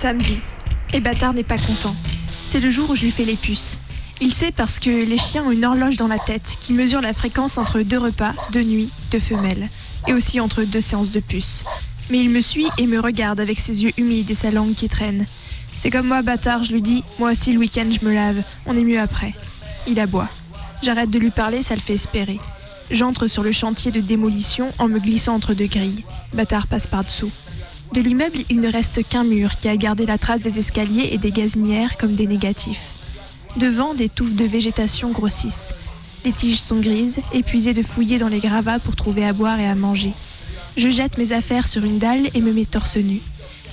Samedi. Et Bâtard n'est pas content. C'est le jour où je lui fais les puces. Il sait parce que les chiens ont une horloge dans la tête qui mesure la fréquence entre deux repas, deux nuits, deux femelles, et aussi entre deux séances de puces. Mais il me suit et me regarde avec ses yeux humides et sa langue qui traîne. C'est comme moi, bâtard, je lui dis, moi aussi le week-end je me lave, on est mieux après. Il aboie. J'arrête de lui parler, ça le fait espérer. J'entre sur le chantier de démolition en me glissant entre deux grilles. Bâtard passe par-dessous. De l'immeuble, il ne reste qu'un mur qui a gardé la trace des escaliers et des gazinières comme des négatifs. Devant, des touffes de végétation grossissent. Les tiges sont grises, épuisées de fouiller dans les gravats pour trouver à boire et à manger. Je jette mes affaires sur une dalle et me mets torse nu.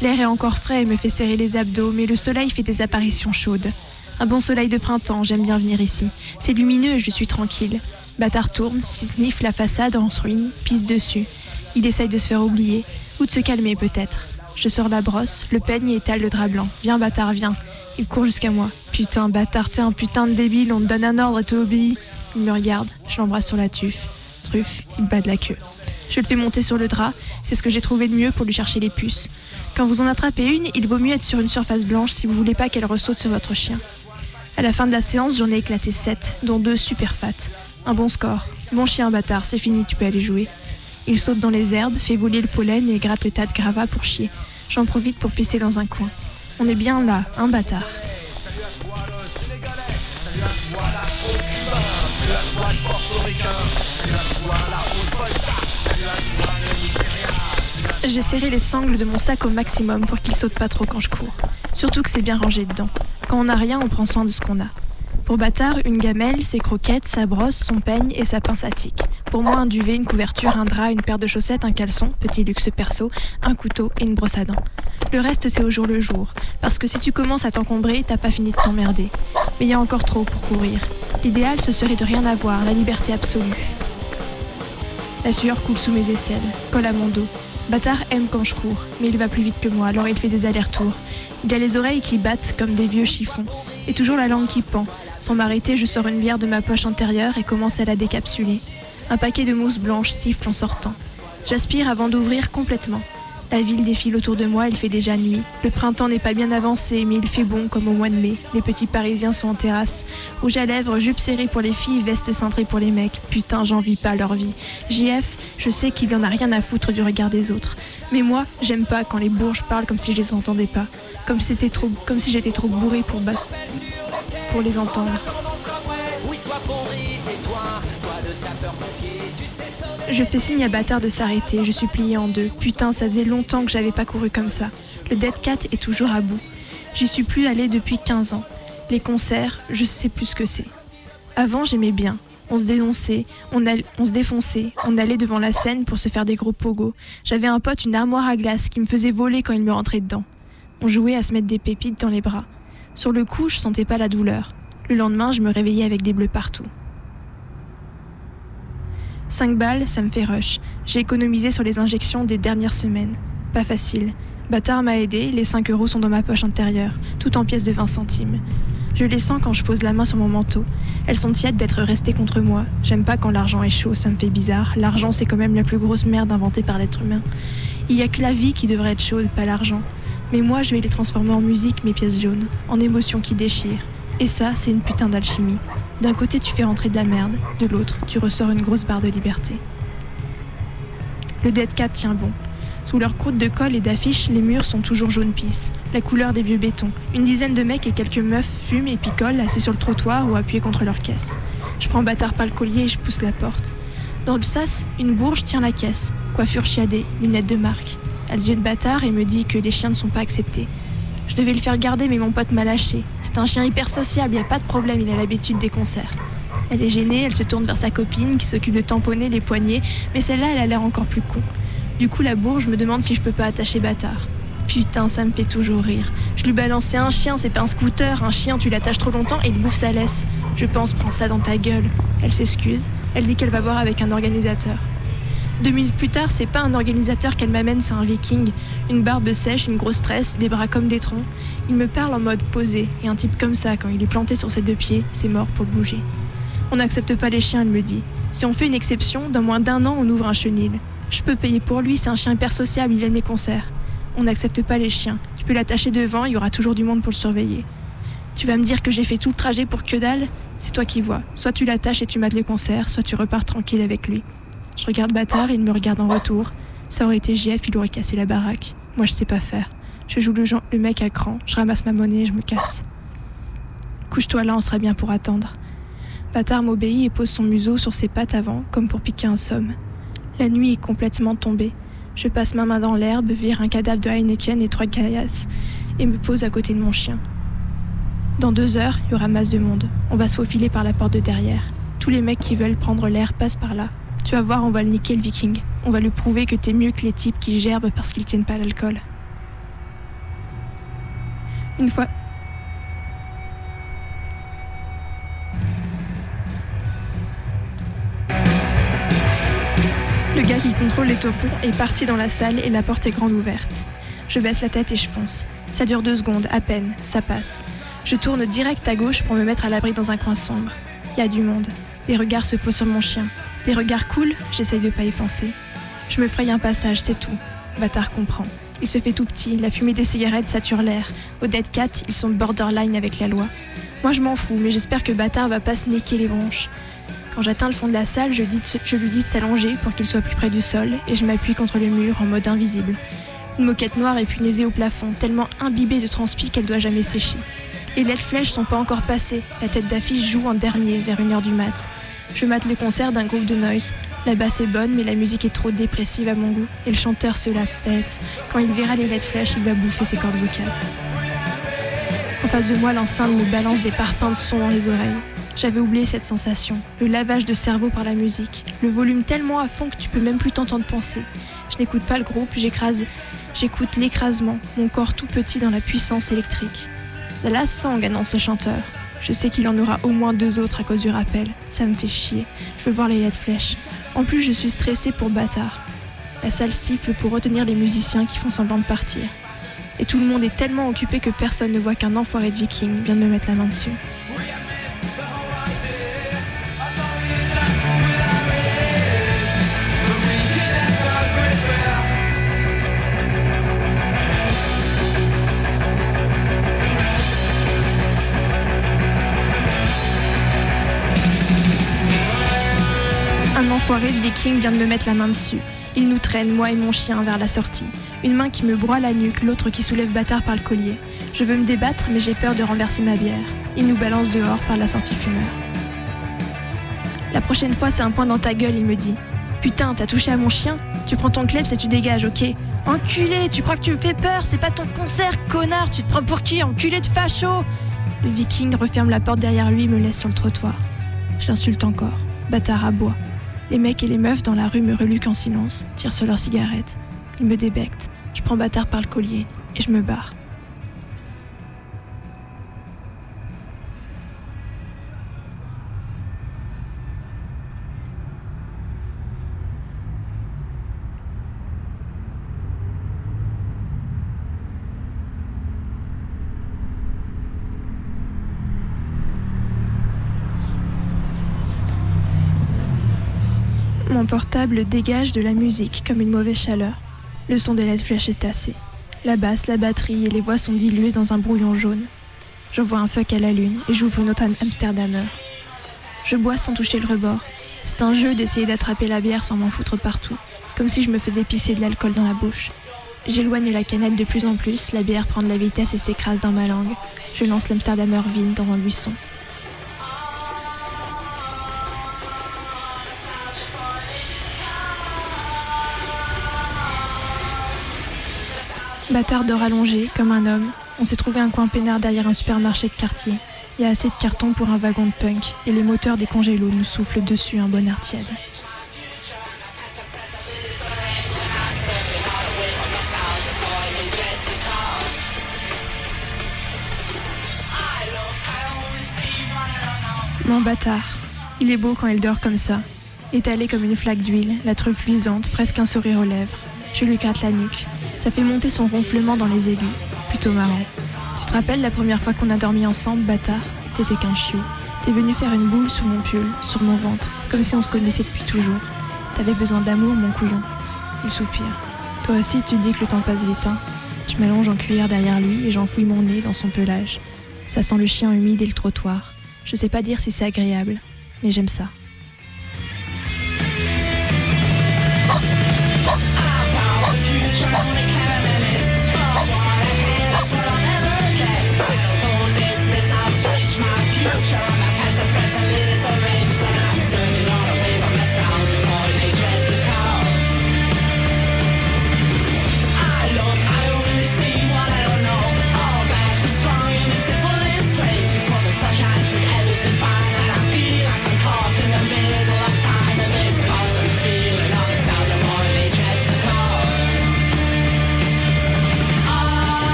L'air est encore frais et me fait serrer les abdos, mais le soleil fait des apparitions chaudes. Un bon soleil de printemps, j'aime bien venir ici. C'est lumineux et je suis tranquille. Bâtard tourne, sniffe la façade en ruine, pisse dessus. Il essaye de se faire oublier, ou de se calmer peut-être. Je sors la brosse, le peigne et étale le drap blanc. Viens, bâtard, viens. Il court jusqu'à moi. Putain, bâtard, t'es un putain de débile, on te donne un ordre et t'obéis. Il me regarde, je l'embrasse sur la tuffe. Truffe, il bat de la queue. Je le fais monter sur le drap, c'est ce que j'ai trouvé de mieux pour lui chercher les puces. Quand vous en attrapez une, il vaut mieux être sur une surface blanche si vous voulez pas qu'elle ressaute sur votre chien. À la fin de la séance, j'en ai éclaté 7, dont deux super fat. Un bon score. Bon chien bâtard, c'est fini, tu peux aller jouer. Il saute dans les herbes, fait voler le pollen et gratte le tas de gravats pour chier. J'en profite pour pisser dans un coin. On est bien là, un bâtard. J'ai serré les sangles de mon sac au maximum pour qu'il saute pas trop quand je cours. Surtout que c'est bien rangé dedans. Quand on n'a rien, on prend soin de ce qu'on a. Pour Bâtard, une gamelle, ses croquettes, sa brosse, son peigne et sa pince à tic. Pour moi, un duvet, une couverture, un drap, une paire de chaussettes, un caleçon, petit luxe perso, un couteau et une brosse à dents. Le reste, c'est au jour le jour. Parce que si tu commences à t'encombrer, t'as pas fini de t'emmerder. Mais il y a encore trop pour courir. L'idéal, ce serait de rien avoir, la liberté absolue. La sueur coule sous mes aisselles, colle à mon dos. Bâtard aime quand je cours, mais il va plus vite que moi, alors il fait des allers-retours. Il a les oreilles qui battent comme des vieux chiffons, et toujours la langue qui pend. Sans m'arrêter, je sors une bière de ma poche antérieure et commence à la décapsuler. Un paquet de mousse blanche siffle en sortant. J'aspire avant d'ouvrir complètement. La ville défile autour de moi, il fait déjà nuit. Le printemps n'est pas bien avancé, mais il fait bon comme au mois de mai. Les petits parisiens sont en terrasse. Rouge à lèvres, jupe serrée pour les filles, veste cintrée pour les mecs. Putain, j'envie pas leur vie. JF, je sais qu'il y en a rien à foutre du regard des autres. Mais moi, j'aime pas quand les bourges parlent comme si je les entendais pas. Comme si, j'étais trop bourré pour, pour les entendre. Je fais signe à Bâtard de s'arrêter, je suis pliée en deux. Putain, ça faisait longtemps que j'avais pas couru comme ça. Le Dead Cat est toujours à bout. J'y suis plus allée depuis 15 ans. Les concerts, je sais plus ce que c'est. Avant, j'aimais bien. On se dénonçait, on, on, se défonçait, on allait devant la scène pour se faire des gros pogos. J'avais un pote, une armoire à glace, qui me faisait voler quand il me rentrait dedans. On jouait à se mettre des pépites dans les bras. Sur le coup, je sentais pas la douleur. Le lendemain, je me réveillais avec des bleus partout. 5 balles, ça me fait rush. J'ai économisé sur les injections des dernières semaines. Pas facile. Bâtard m'a aidé, les 5 euros sont dans ma poche intérieure, tout en pièces de 20 centimes. Je les sens quand je pose la main sur mon manteau. Elles sont tièdes d'être restées contre moi. J'aime pas quand l'argent est chaud, ça me fait bizarre. L'argent, c'est quand même la plus grosse merde inventée par l'être humain. Il y a que la vie qui devrait être chaude, pas l'argent. Mais moi, je vais les transformer en musique, mes pièces jaunes, en émotions qui déchirent. Et ça, c'est une putain d'alchimie. D'un côté, tu fais rentrer de la merde, de l'autre, tu ressors une grosse barre de liberté. Le Dead Cat tient bon. Sous leur croûte de colle et d'affiches, les murs sont toujours jaune pisse, la couleur des vieux bétons. Une dizaine de mecs et quelques meufs fument et picolent assis sur le trottoir ou appuyés contre leur caisse. Je prends bâtard par le collier et je pousse la porte. Dans le sas, une bourge tient la caisse, coiffure chiadée, lunettes de marque. Elle yeux de bâtard et me dit que les chiens ne sont pas acceptés. Je devais le faire garder, mais mon pote m'a lâché. C'est un chien hyper sociable, y a pas de problème, il a l'habitude des concerts. Elle est gênée, elle se tourne vers sa copine qui s'occupe de tamponner les poignets, mais celle-là, elle a l'air encore plus con. Du coup, la bourge me demande si je peux pas attacher bâtard. Putain, ça me fait toujours rire. Je lui balançais un chien, c'est pas un scooter. Un chien, tu l'attaches trop longtemps et il bouffe sa laisse. Je pense, prends ça dans ta gueule. Elle s'excuse. Elle dit qu'elle va boire avec un organisateur. Deux minutes plus tard, c'est pas un organisateur qu'elle m'amène, c'est un viking. Une barbe sèche, une grosse tresse, des bras comme des troncs. Il me parle en mode posé, et un type comme ça, quand il est planté sur ses deux pieds, c'est mort pour bouger. On n'accepte pas les chiens, elle me dit. Si on fait une exception, dans moins d'un an, on ouvre un chenil. Je peux payer pour lui, c'est un chien hyper sociable, il aime les concerts. On n'accepte pas les chiens. Tu peux l'attacher devant, il y aura toujours du monde pour le surveiller. Tu vas me dire que j'ai fait tout le trajet pour que dalle? C'est toi qui vois. Soit tu l'attaches et tu mates les concerts, soit tu repars tranquille avec lui. Je regarde Bâtard, il me regarde en retour. Ça aurait été JF, il aurait cassé la baraque. Moi, je sais pas faire. Je joue le, le mec à cran, je ramasse ma monnaie et je me casse. Couche-toi là, on sera bien pour attendre. Bâtard m'obéit et pose son museau sur ses pattes avant, comme pour piquer un somme. La nuit est complètement tombée. Je passe ma main dans l'herbe, vire un cadavre de Heineken et trois caillasses, et me pose à côté de mon chien. Dans deux heures, il y aura masse de monde. On va se faufiler par la porte de derrière. Tous les mecs qui veulent prendre l'air passent par là. Tu vas voir, on va le niquer le viking. On va lui prouver que t'es mieux que les types qui gerbent parce qu'ils tiennent pas l'alcool. Une fois. Le gars qui contrôle les taupons est parti dans la salle et la porte est grande ouverte. Je baisse la tête et je fonce. Ça dure deux secondes, à peine, ça passe. Je tourne direct à gauche pour me mettre à l'abri dans un coin sombre. Il y a du monde. Des regards se posent sur mon chien. Des regards cool, j'essaye de pas y penser. Je me fraye un passage, c'est tout. Bâtard comprend. Il se fait tout petit, la fumée des cigarettes sature l'air. Au Dead Cat, ils sont borderline avec la loi. Moi je m'en fous, mais j'espère que Bâtard va pas se niquer les branches. Quand j'atteins le fond de la salle, je, lui dis de s'allonger pour qu'il soit plus près du sol et je m'appuie contre le mur en mode invisible. Une moquette noire est punaisée au plafond, tellement imbibée de transpi qu'elle doit jamais sécher. Les lettres flèches sont pas encore passées, la tête d'affiche joue en dernier, vers une heure du mat. Je mate le concert d'un groupe de noise. La basse est bonne, mais la musique est trop dépressive à mon goût, et le chanteur se la pète. Quand il verra les lettres flèches, il va bouffer ses cordes vocales. En face de moi, l'enceinte me balance des parpaings de son dans les oreilles. J'avais oublié cette sensation, le lavage de cerveau par la musique, le volume tellement à fond que tu peux même plus t'entendre penser. Je n'écoute pas le groupe, j'écrase, j'écoute l'écrasement, mon corps tout petit dans la puissance électrique. Ça la sang, annonce le chanteur. Je sais qu'il en aura au moins deux autres à cause du rappel. Ça me fait chier. Je veux voir les lettres flèches. En plus, je suis stressée pour bâtard. La salle siffle pour retenir les musiciens qui font semblant de partir. Et tout le monde est tellement occupé que personne ne voit qu'un enfoiré de viking vient de me mettre la main dessus. Un enfoiré de viking vient de me mettre la main dessus. Il nous traîne, moi et mon chien, vers la sortie. Une main qui me broie la nuque, l'autre qui soulève bâtard par le collier. Je veux me débattre, mais j'ai peur de renverser ma bière. Il nous balance dehors par la sortie fumeur. La prochaine fois, c'est un point dans ta gueule, il me dit. Putain, t'as touché à mon chien Tu prends ton kleps et tu dégages, ok Enculé, tu crois que tu me fais peur C'est pas ton concert, connard Tu te prends pour qui Enculé de facho? Le viking referme la porte derrière lui et me laisse sur le trottoir. Je l'insulte encore. Bâtard à bois. Les mecs et les meufs dans la rue me reluquent en silence, tirent sur leurs cigarettes. Ils me débectent. Je prends bâtard par le collier et je me barre. Mon portable dégage de la musique comme une mauvaise chaleur. Le son des LED flash est tassé. La basse, la batterie et les voix sont diluées dans un brouillon jaune. J'envoie un fuck à la lune et j'ouvre une autre Amsterdamer. Je bois sans toucher le rebord. C'est un jeu d'essayer d'attraper la bière sans m'en foutre partout, comme si je me faisais pisser de l'alcool dans la bouche. J'éloigne la canette de plus en plus, la bière prend de la vitesse et s'écrase dans ma langue. Je lance l'Amsterdamer vide dans un buisson. Bâtard dort allongé, comme un homme. On s'est trouvé un coin peinard derrière un supermarché de quartier. Il y a assez de cartons pour un wagon de punk, et les moteurs des congélos nous soufflent dessus un bon air tiède. Mon bâtard, il est beau quand il dort comme ça, étalé comme une flaque d'huile, la truffe luisante, presque un sourire aux lèvres. Je lui gratte la nuque. Ça fait monter son ronflement dans les aigus. Plutôt marrant. Tu te rappelles la première fois qu'on a dormi ensemble, bâtard? T'étais qu'un chiot. T'es venu faire une boule sous mon pull, sur mon ventre, comme si on se connaissait depuis toujours. T'avais besoin d'amour, mon couillon. Il soupire. Toi aussi, tu dis que le temps passe vite, hein. Je m'allonge en cuillère derrière lui et j'enfouis mon nez dans son pelage. Ça sent le chien humide et le trottoir. Je sais pas dire si c'est agréable, mais j'aime ça.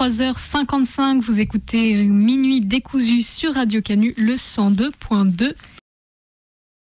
23h55. Vous écoutez Minuit décousu sur Radio Canu, le 102.2